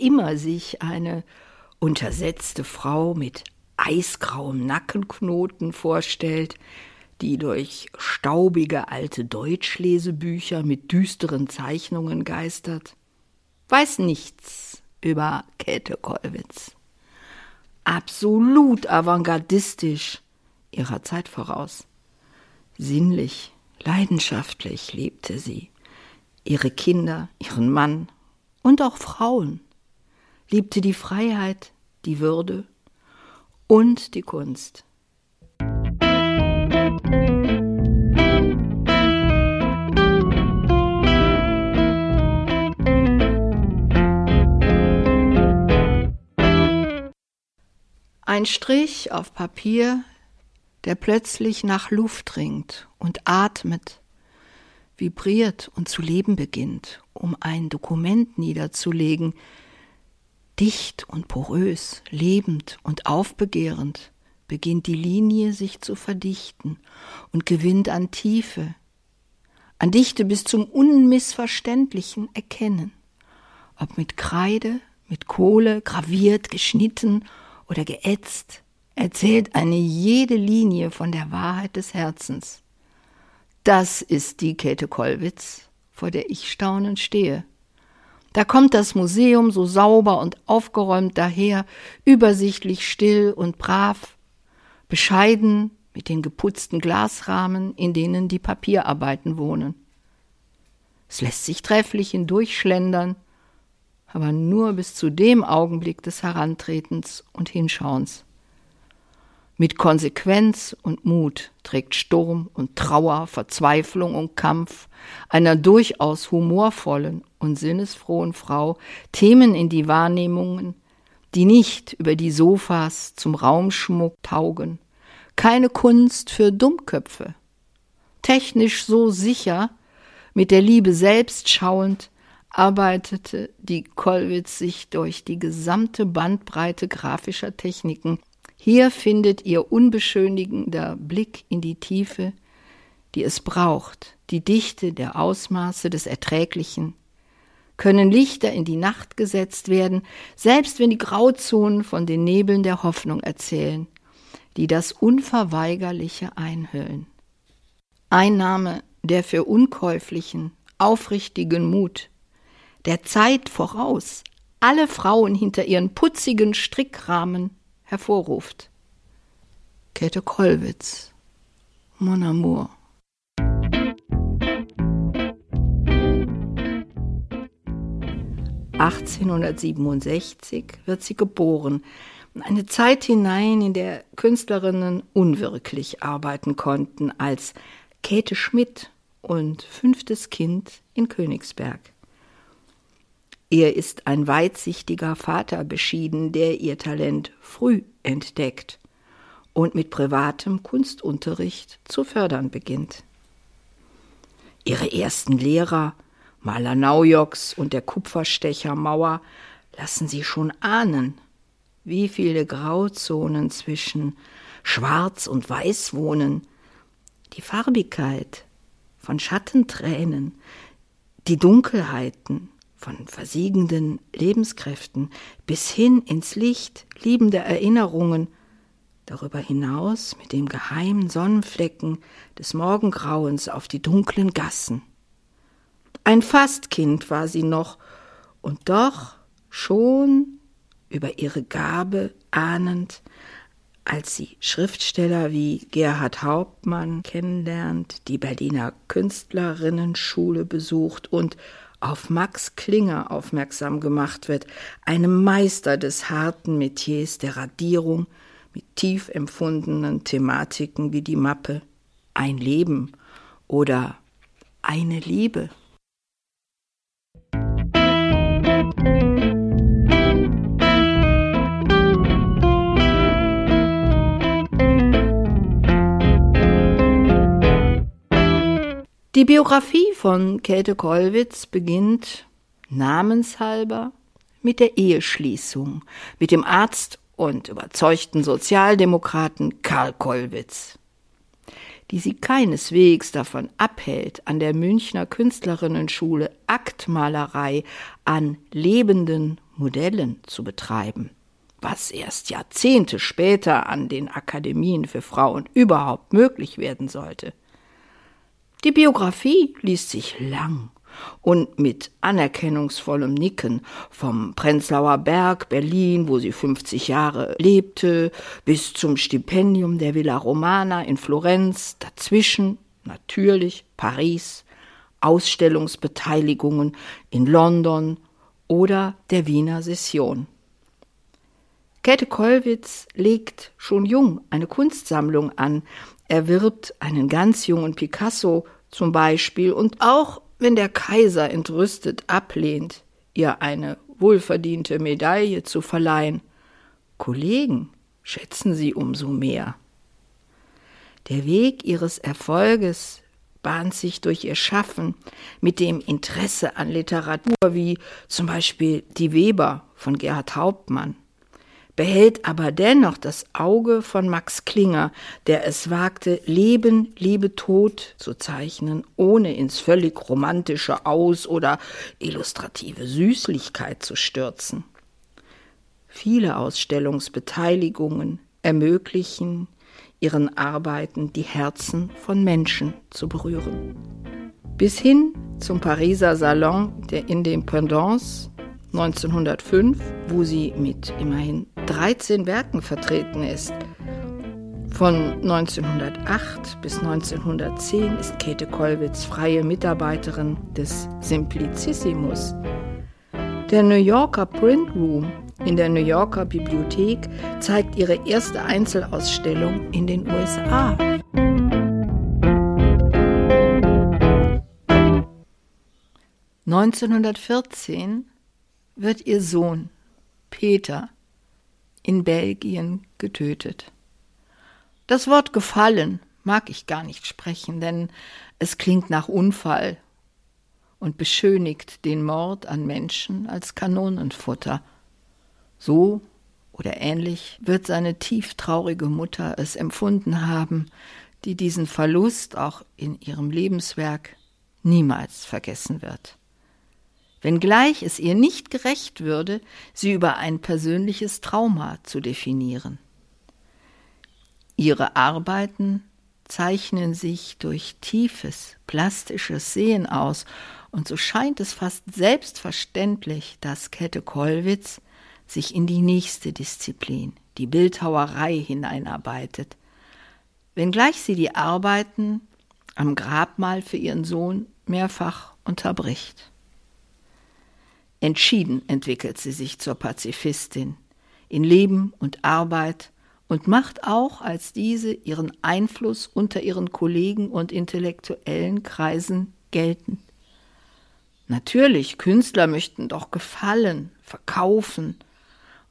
Immer sich eine untersetzte Frau mit eisgrauem Nackenknoten vorstellt, die durch staubige alte Deutschlesebücher mit düsteren Zeichnungen geistert, weiß nichts über Käthe Kollwitz. Absolut avantgardistisch ihrer Zeit voraus. Sinnlich, leidenschaftlich lebte sie. Ihre Kinder, ihren Mann und auch Frauen. Liebte die Freiheit, die Würde und die Kunst. Ein Strich auf Papier, der plötzlich nach Luft ringt und atmet, vibriert und zu leben beginnt, um ein Dokument niederzulegen, dicht und porös, lebend und aufbegehrend, beginnt die Linie sich zu verdichten und gewinnt an Tiefe, an Dichte bis zum unmissverständlichen Erkennen, ob mit Kreide, mit Kohle graviert, geschnitten oder geätzt, erzählt eine jede Linie von der Wahrheit des Herzens. Das ist die Käthe Kollwitz, vor der ich staunend stehe. Da kommt das Museum so sauber und aufgeräumt daher, übersichtlich still und brav, bescheiden mit den geputzten Glasrahmen, in denen die Papierarbeiten wohnen. Es lässt sich trefflich hindurchschlendern, aber nur bis zu dem Augenblick des Herantretens und Hinschauens. Mit Konsequenz und Mut trägt Sturm und Trauer, Verzweiflung und Kampf einer durchaus humorvollen und sinnesfrohen Frau Themen in die Wahrnehmungen, die nicht über die Sofas zum Raumschmuck taugen, keine Kunst für Dummköpfe. Technisch so sicher, mit der Liebe selbst schauend, arbeitete die Kollwitz sich durch die gesamte Bandbreite grafischer Techniken. Hier findet ihr unbeschönigender Blick in die Tiefe, die es braucht, die Dichte der Ausmaße des Erträglichen, können Lichter in die Nacht gesetzt werden, selbst wenn die Grauzonen von den Nebeln der Hoffnung erzählen, die das Unverweigerliche einhüllen. Einnahme der für unkäuflichen, aufrichtigen Mut, der Zeit voraus, alle Frauen hinter ihren putzigen Strickrahmen hervorruft. Käthe Kollwitz, Mon Amour. 1867 wird sie geboren. Eine Zeit hinein, in der Künstlerinnen unwirklich arbeiten konnten, als Käthe Schmidt und fünftes Kind in Königsberg. Ihr ist ein weitsichtiger Vater beschieden, der ihr Talent früh entdeckt und mit privatem Kunstunterricht zu fördern beginnt. Ihre ersten Lehrer Maler Naujoks und der Kupferstecher Mauer lassen sie schon ahnen, wie viele Grauzonen zwischen Schwarz und Weiß wohnen, die Farbigkeit von Schattentränen, die Dunkelheiten von versiegenden Lebenskräften bis hin ins Licht liebender Erinnerungen, darüber hinaus mit dem geheimen Sonnenflecken des Morgengrauens auf die dunklen Gassen. Ein Fastkind war sie noch, und doch schon über ihre Gabe ahnend, als sie Schriftsteller wie Gerhard Hauptmann kennenlernt, die Berliner Künstlerinnenschule besucht und auf Max Klinger aufmerksam gemacht wird, einem Meister des harten Metiers der Radierung mit tief empfundenen Thematiken wie die Mappe Ein Leben oder Eine Liebe. Die Biografie von Käthe Kollwitz beginnt namenshalber mit der Eheschließung mit dem Arzt und überzeugten Sozialdemokraten Karl Kollwitz, die sie keineswegs davon abhält, an der Münchner Künstlerinnenschule Aktmalerei an lebenden Modellen zu betreiben, was erst Jahrzehnte später an den Akademien für Frauen überhaupt möglich werden sollte. Die Biografie liest sich lang und mit anerkennungsvollem Nicken vom Prenzlauer Berg, Berlin, wo sie 50 Jahre lebte, bis zum Stipendium der Villa Romana in Florenz, dazwischen natürlich Paris, Ausstellungsbeteiligungen in London oder der Wiener Session. Käthe Kollwitz legt schon jung eine Kunstsammlung an, erwirbt einen ganz jungen Picasso zum Beispiel und auch wenn der Kaiser entrüstet ablehnt, ihr eine wohlverdiente Medaille zu verleihen, Kollegen schätzen sie umso mehr. Der Weg ihres Erfolges bahnt sich durch ihr Schaffen mit dem Interesse an Literatur wie zum Beispiel Die Weber von Gerhard Hauptmann behält aber dennoch das Auge von Max Klinger, der es wagte, Leben, Liebe, Tod zu zeichnen, ohne ins völlig romantische Aus- oder illustrative Süßlichkeit zu stürzen. Viele Ausstellungsbeteiligungen ermöglichen ihren Arbeiten die Herzen von Menschen zu berühren. Bis hin zum Pariser Salon der Independance 1905, wo sie mit immerhin 13 Werken vertreten ist. Von 1908 bis 1910 ist Käthe Kollwitz freie Mitarbeiterin des Simplicissimus. Der New Yorker Print Room in der New Yorker Bibliothek zeigt ihre erste Einzelausstellung in den USA. (1914) wird ihr Sohn Peter in Belgien getötet. Das Wort gefallen mag ich gar nicht sprechen, denn es klingt nach Unfall und beschönigt den Mord an Menschen als Kanonenfutter. So oder ähnlich wird seine tieftraurige Mutter es empfunden haben, die diesen Verlust auch in ihrem Lebenswerk niemals vergessen wird wenngleich es ihr nicht gerecht würde, sie über ein persönliches Trauma zu definieren. Ihre Arbeiten zeichnen sich durch tiefes, plastisches Sehen aus, und so scheint es fast selbstverständlich, dass Käthe Kollwitz sich in die nächste Disziplin, die Bildhauerei, hineinarbeitet, wenngleich sie die Arbeiten am Grabmal für ihren Sohn mehrfach unterbricht. Entschieden entwickelt sie sich zur Pazifistin in Leben und Arbeit und macht auch als diese ihren Einfluss unter ihren Kollegen und intellektuellen Kreisen geltend. Natürlich, Künstler möchten doch gefallen, verkaufen.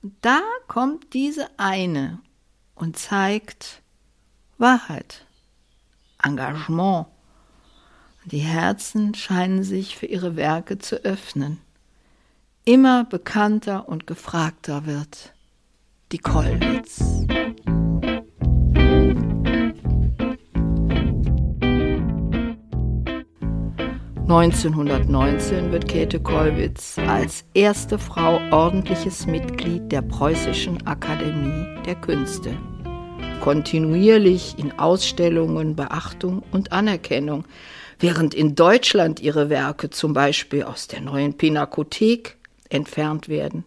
Und da kommt diese eine und zeigt Wahrheit, Engagement. Die Herzen scheinen sich für ihre Werke zu öffnen immer bekannter und gefragter wird. Die Kollwitz. (1919) wird Käthe Kollwitz als erste Frau ordentliches Mitglied der Preußischen Akademie der Künste. Kontinuierlich in Ausstellungen Beachtung und Anerkennung, während in Deutschland ihre Werke zum Beispiel aus der neuen Pinakothek entfernt werden.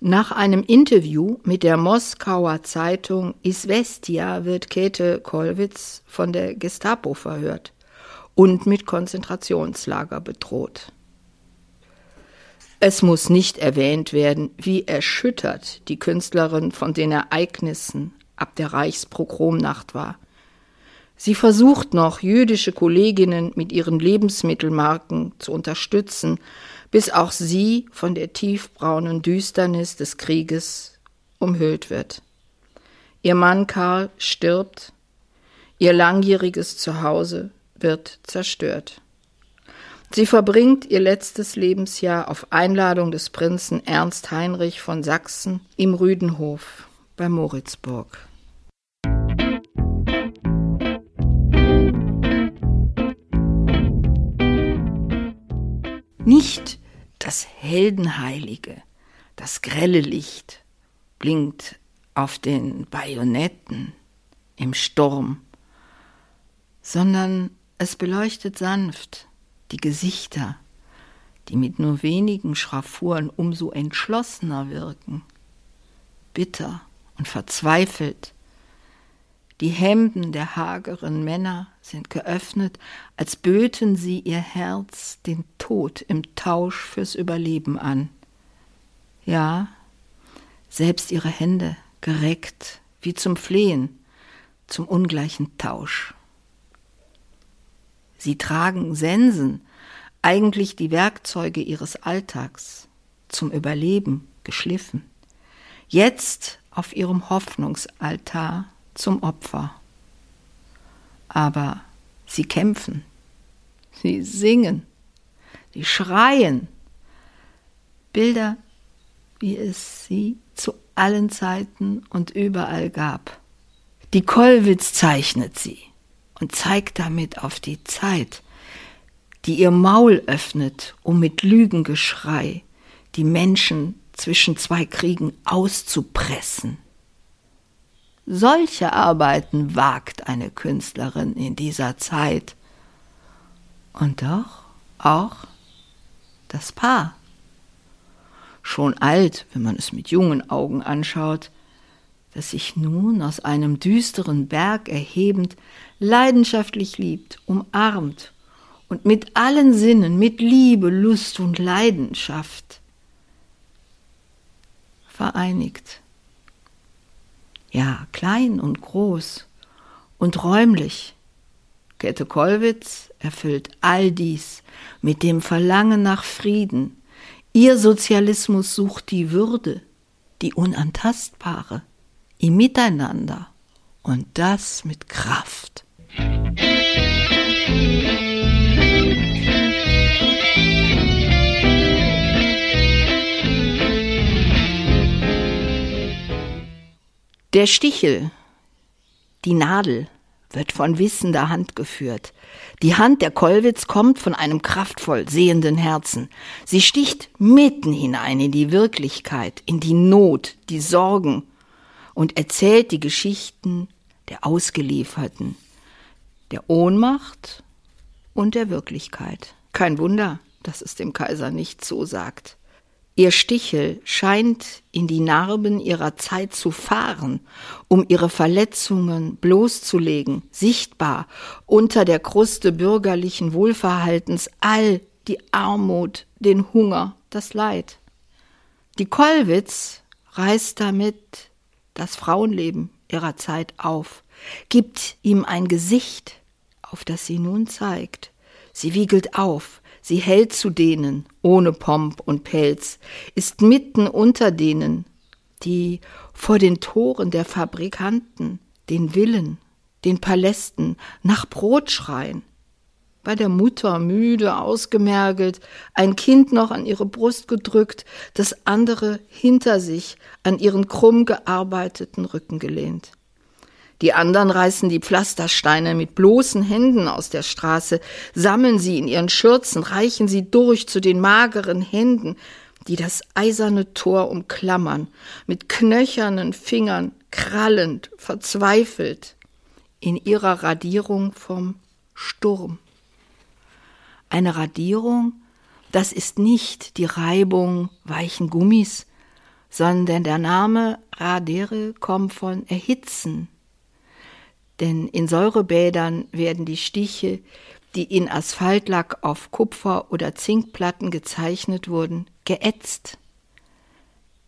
Nach einem Interview mit der Moskauer Zeitung Isvestia wird Käthe Kollwitz von der Gestapo verhört und mit Konzentrationslager bedroht. Es muss nicht erwähnt werden, wie erschüttert die Künstlerin von den Ereignissen ab der Reichspogromnacht war. Sie versucht noch, jüdische Kolleginnen mit ihren Lebensmittelmarken zu unterstützen, bis auch sie von der tiefbraunen Düsternis des Krieges umhüllt wird. Ihr Mann Karl stirbt, ihr langjähriges Zuhause wird zerstört. Sie verbringt ihr letztes Lebensjahr auf Einladung des Prinzen Ernst Heinrich von Sachsen im Rüdenhof bei Moritzburg. Nicht das Heldenheilige, Das grelle Licht blinkt auf den Bajonetten im Sturm, sondern es beleuchtet sanft die Gesichter, die mit nur wenigen Schraffuren umso entschlossener wirken, bitter und verzweifelt. Die Hemden der hageren Männer sind geöffnet, als böten sie ihr Herz den Tod im Tausch fürs Überleben an. Ja, selbst ihre Hände gereckt, wie zum Flehen, zum ungleichen Tausch. Sie tragen Sensen, eigentlich die Werkzeuge ihres Alltags, zum Überleben geschliffen. Jetzt auf ihrem Hoffnungsaltar zum Opfer. Aber sie kämpfen, sie singen, sie schreien. Bilder, wie es sie zu allen Zeiten und überall gab. Die Kollwitz zeichnet sie und zeigt damit auf die Zeit, die ihr Maul öffnet, um mit Lügengeschrei die Menschen zwischen zwei Kriegen auszupressen. Solche Arbeiten wagt eine Künstlerin in dieser Zeit. Und doch auch das Paar. Schon alt, wenn man es mit jungen Augen anschaut, das sich nun aus einem düsteren Berg erhebend leidenschaftlich liebt, umarmt und mit allen Sinnen, mit Liebe, Lust und Leidenschaft vereinigt. Ja, klein und groß und räumlich. Käthe Kollwitz erfüllt all dies mit dem Verlangen nach Frieden. Ihr Sozialismus sucht die Würde, die Unantastbare, im Miteinander und das mit Kraft. Der Stichel, die Nadel, wird von wissender Hand geführt. Die Hand der Kollwitz kommt von einem kraftvoll sehenden Herzen. Sie sticht mitten hinein in die Wirklichkeit, in die Not, die Sorgen und erzählt die Geschichten der Ausgelieferten, der Ohnmacht und der Wirklichkeit. Kein Wunder, dass es dem Kaiser nicht so sagt. Ihr Stichel scheint in die Narben ihrer Zeit zu fahren, um ihre Verletzungen bloßzulegen, sichtbar unter der Kruste bürgerlichen Wohlverhaltens all die Armut, den Hunger, das Leid. Die Kollwitz reißt damit das Frauenleben ihrer Zeit auf, gibt ihm ein Gesicht, auf das sie nun zeigt. Sie wiegelt auf, Sie hält zu denen ohne Pomp und Pelz, ist mitten unter denen, die vor den Toren der Fabrikanten, den Villen, den Palästen nach Brot schreien. Bei der Mutter müde ausgemergelt, ein Kind noch an ihre Brust gedrückt, das andere hinter sich an ihren krumm gearbeiteten Rücken gelehnt. Die anderen reißen die Pflastersteine mit bloßen Händen aus der Straße, sammeln sie in ihren Schürzen, reichen sie durch zu den mageren Händen, die das eiserne Tor umklammern, mit knöchernen Fingern, krallend, verzweifelt, in ihrer Radierung vom Sturm. Eine Radierung, das ist nicht die Reibung weichen Gummis, sondern der Name Radere kommt von erhitzen, denn in Säurebädern werden die Stiche, die in Asphaltlack auf Kupfer- oder Zinkplatten gezeichnet wurden, geätzt.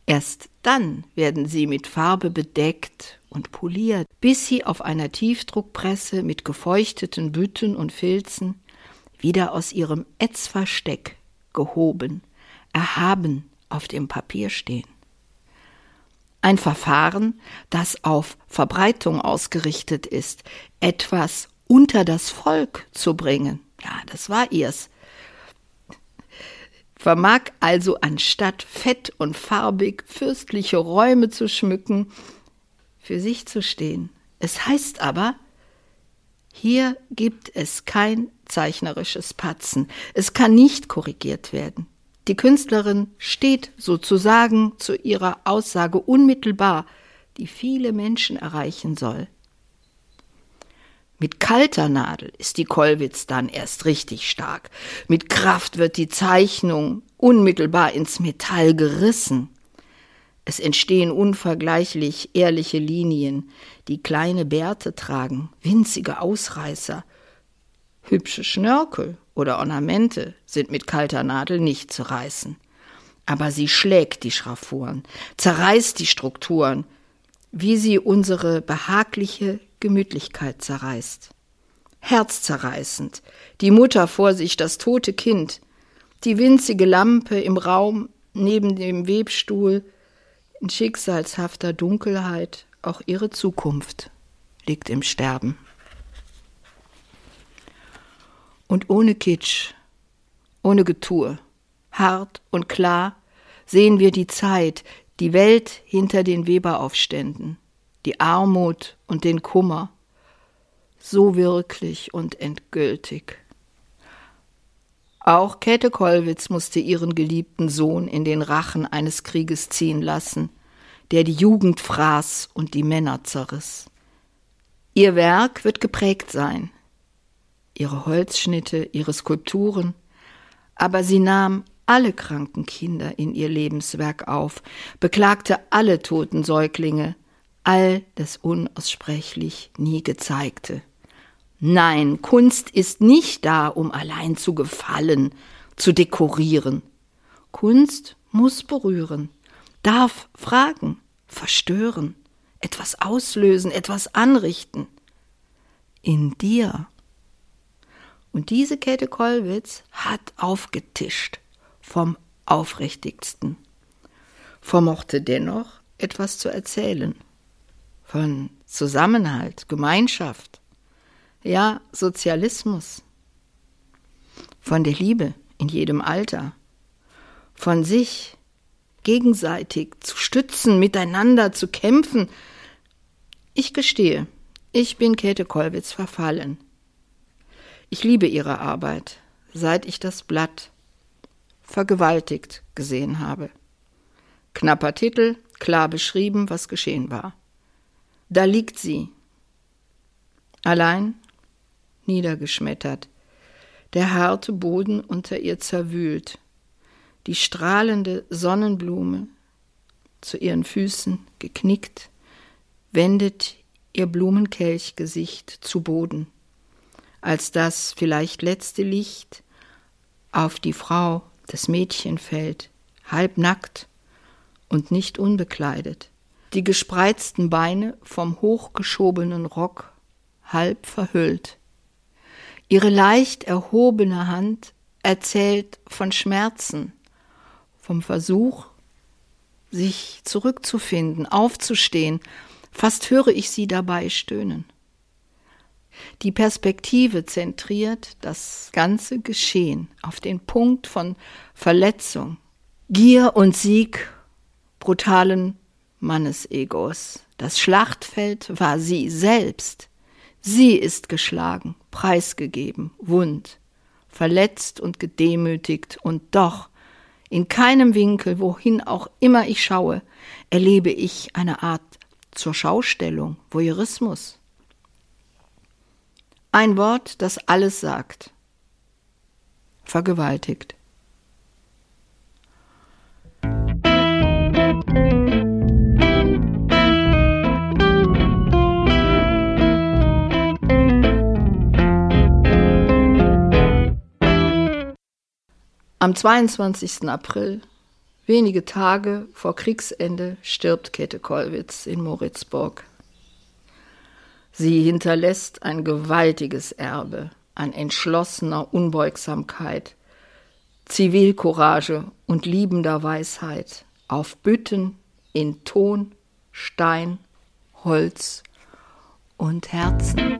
Erst dann werden sie mit Farbe bedeckt und poliert, bis sie auf einer Tiefdruckpresse mit gefeuchteten Bütten und Filzen wieder aus ihrem Ätzversteck gehoben, erhaben auf dem Papier stehen. Ein Verfahren, das auf Verbreitung ausgerichtet ist, etwas unter das Volk zu bringen. Ja, das war ihrs. Vermag also anstatt fett und farbig fürstliche Räume zu schmücken, für sich zu stehen. Es heißt aber, hier gibt es kein zeichnerisches Patzen. Es kann nicht korrigiert werden. Die Künstlerin steht sozusagen zu ihrer Aussage unmittelbar, die viele Menschen erreichen soll. Mit kalter Nadel ist die Kollwitz dann erst richtig stark. Mit Kraft wird die Zeichnung unmittelbar ins Metall gerissen. Es entstehen unvergleichlich ehrliche Linien, die kleine Bärte tragen, winzige Ausreißer. Hübsche Schnörkel oder Ornamente sind mit kalter Nadel nicht zu reißen. Aber sie schlägt die Schraffuren, zerreißt die Strukturen, wie sie unsere behagliche Gemütlichkeit zerreißt. Herzzerreißend, die Mutter vor sich, das tote Kind, die winzige Lampe im Raum neben dem Webstuhl, in schicksalshafter Dunkelheit, auch ihre Zukunft liegt im Sterben. Und ohne Kitsch, ohne Getue, hart und klar sehen wir die Zeit, die Welt hinter den Weberaufständen, die Armut und den Kummer, so wirklich und endgültig. Auch Käthe Kollwitz musste ihren geliebten Sohn in den Rachen eines Krieges ziehen lassen, der die Jugend fraß und die Männer zerriss. Ihr Werk wird geprägt sein, ihre Holzschnitte, ihre Skulpturen, aber sie nahm alle kranken Kinder in ihr Lebenswerk auf, beklagte alle toten Säuglinge, all das unaussprechlich nie gezeigte. Nein, Kunst ist nicht da, um allein zu gefallen, zu dekorieren. Kunst muss berühren, darf fragen, verstören, etwas auslösen, etwas anrichten. In dir. Und diese Käthe Kollwitz hat aufgetischt vom aufrichtigsten, vermochte dennoch etwas zu erzählen von Zusammenhalt, Gemeinschaft, ja Sozialismus, von der Liebe in jedem Alter, von sich gegenseitig zu stützen, miteinander zu kämpfen. Ich gestehe, ich bin Käthe Kollwitz verfallen. Ich liebe ihre Arbeit, seit ich das Blatt vergewaltigt gesehen habe. Knapper Titel, klar beschrieben, was geschehen war. Da liegt sie, allein, niedergeschmettert, der harte Boden unter ihr zerwühlt, die strahlende Sonnenblume zu ihren Füßen geknickt, wendet ihr Blumenkelchgesicht zu Boden, als das vielleicht letzte Licht auf die Frau das Mädchen fällt, halbnackt und nicht unbekleidet, die gespreizten Beine vom hochgeschobenen Rock halb verhüllt. Ihre leicht erhobene Hand erzählt von Schmerzen, vom Versuch, sich zurückzufinden, aufzustehen, fast höre ich sie dabei stöhnen. Die Perspektive zentriert das ganze Geschehen auf den Punkt von Verletzung, Gier und Sieg brutalen Mannesegos. Das Schlachtfeld war sie selbst. Sie ist geschlagen, preisgegeben, wund, verletzt und gedemütigt, und doch in keinem Winkel, wohin auch immer ich schaue, erlebe ich eine Art zur Schaustellung, Voyeurismus. Ein Wort, das alles sagt. Vergewaltigt. Am 22. April, wenige Tage vor Kriegsende, stirbt Käthe Kollwitz in Moritzburg. Sie hinterlässt ein gewaltiges Erbe an entschlossener Unbeugsamkeit, Zivilcourage und liebender Weisheit auf Bütten in Ton, Stein, Holz und Herzen.